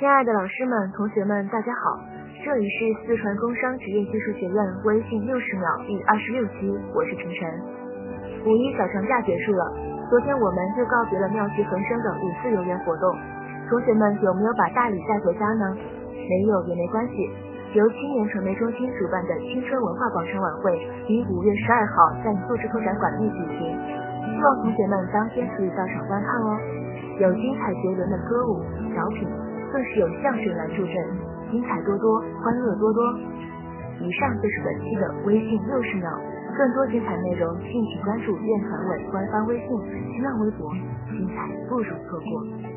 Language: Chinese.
亲爱的老师们、同学们，大家好！这里是四川工商职业技术学院微信六十秒第二十六期，我是陈晨。五一小长假结束了，昨天我们就告别了妙趣横生的五四游园活动。同学们有没有把大礼带回家呢？没有也没关系，由青年传媒中心主办的青春文化广场晚会于五月十二号在素质拓展馆内举行，希望同学们当天可以到场观看哦。有精彩绝伦的歌舞、小品，更是有相声来助阵，精彩多多，欢乐多多。以上就是本期的微信六十秒，更多精彩内容敬请关注院团委官方微信、新浪微博，精彩不容错过。